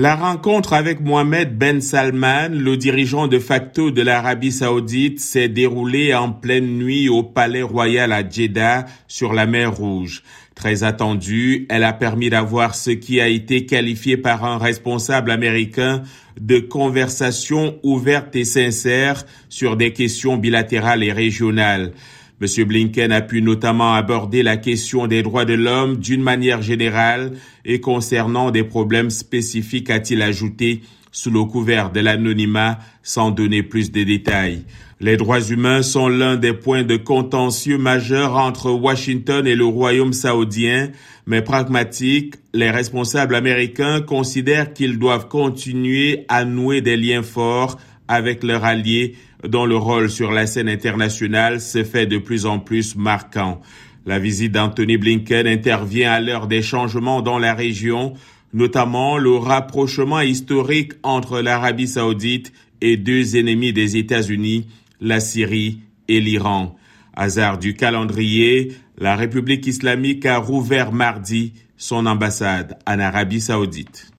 La rencontre avec Mohamed Ben Salman, le dirigeant de facto de l'Arabie saoudite, s'est déroulée en pleine nuit au palais royal à Jeddah sur la mer Rouge. Très attendue, elle a permis d'avoir ce qui a été qualifié par un responsable américain de conversation ouverte et sincère sur des questions bilatérales et régionales. M. Blinken a pu notamment aborder la question des droits de l'homme d'une manière générale et concernant des problèmes spécifiques, a-t-il ajouté, sous le couvert de l'anonymat, sans donner plus de détails. Les droits humains sont l'un des points de contentieux majeurs entre Washington et le Royaume saoudien, mais pragmatiques, les responsables américains considèrent qu'ils doivent continuer à nouer des liens forts avec leurs alliés dont le rôle sur la scène internationale se fait de plus en plus marquant. La visite d'Anthony Blinken intervient à l'heure des changements dans la région, notamment le rapprochement historique entre l'Arabie saoudite et deux ennemis des États-Unis, la Syrie et l'Iran. Hasard du calendrier, la République islamique a rouvert mardi son ambassade en Arabie saoudite.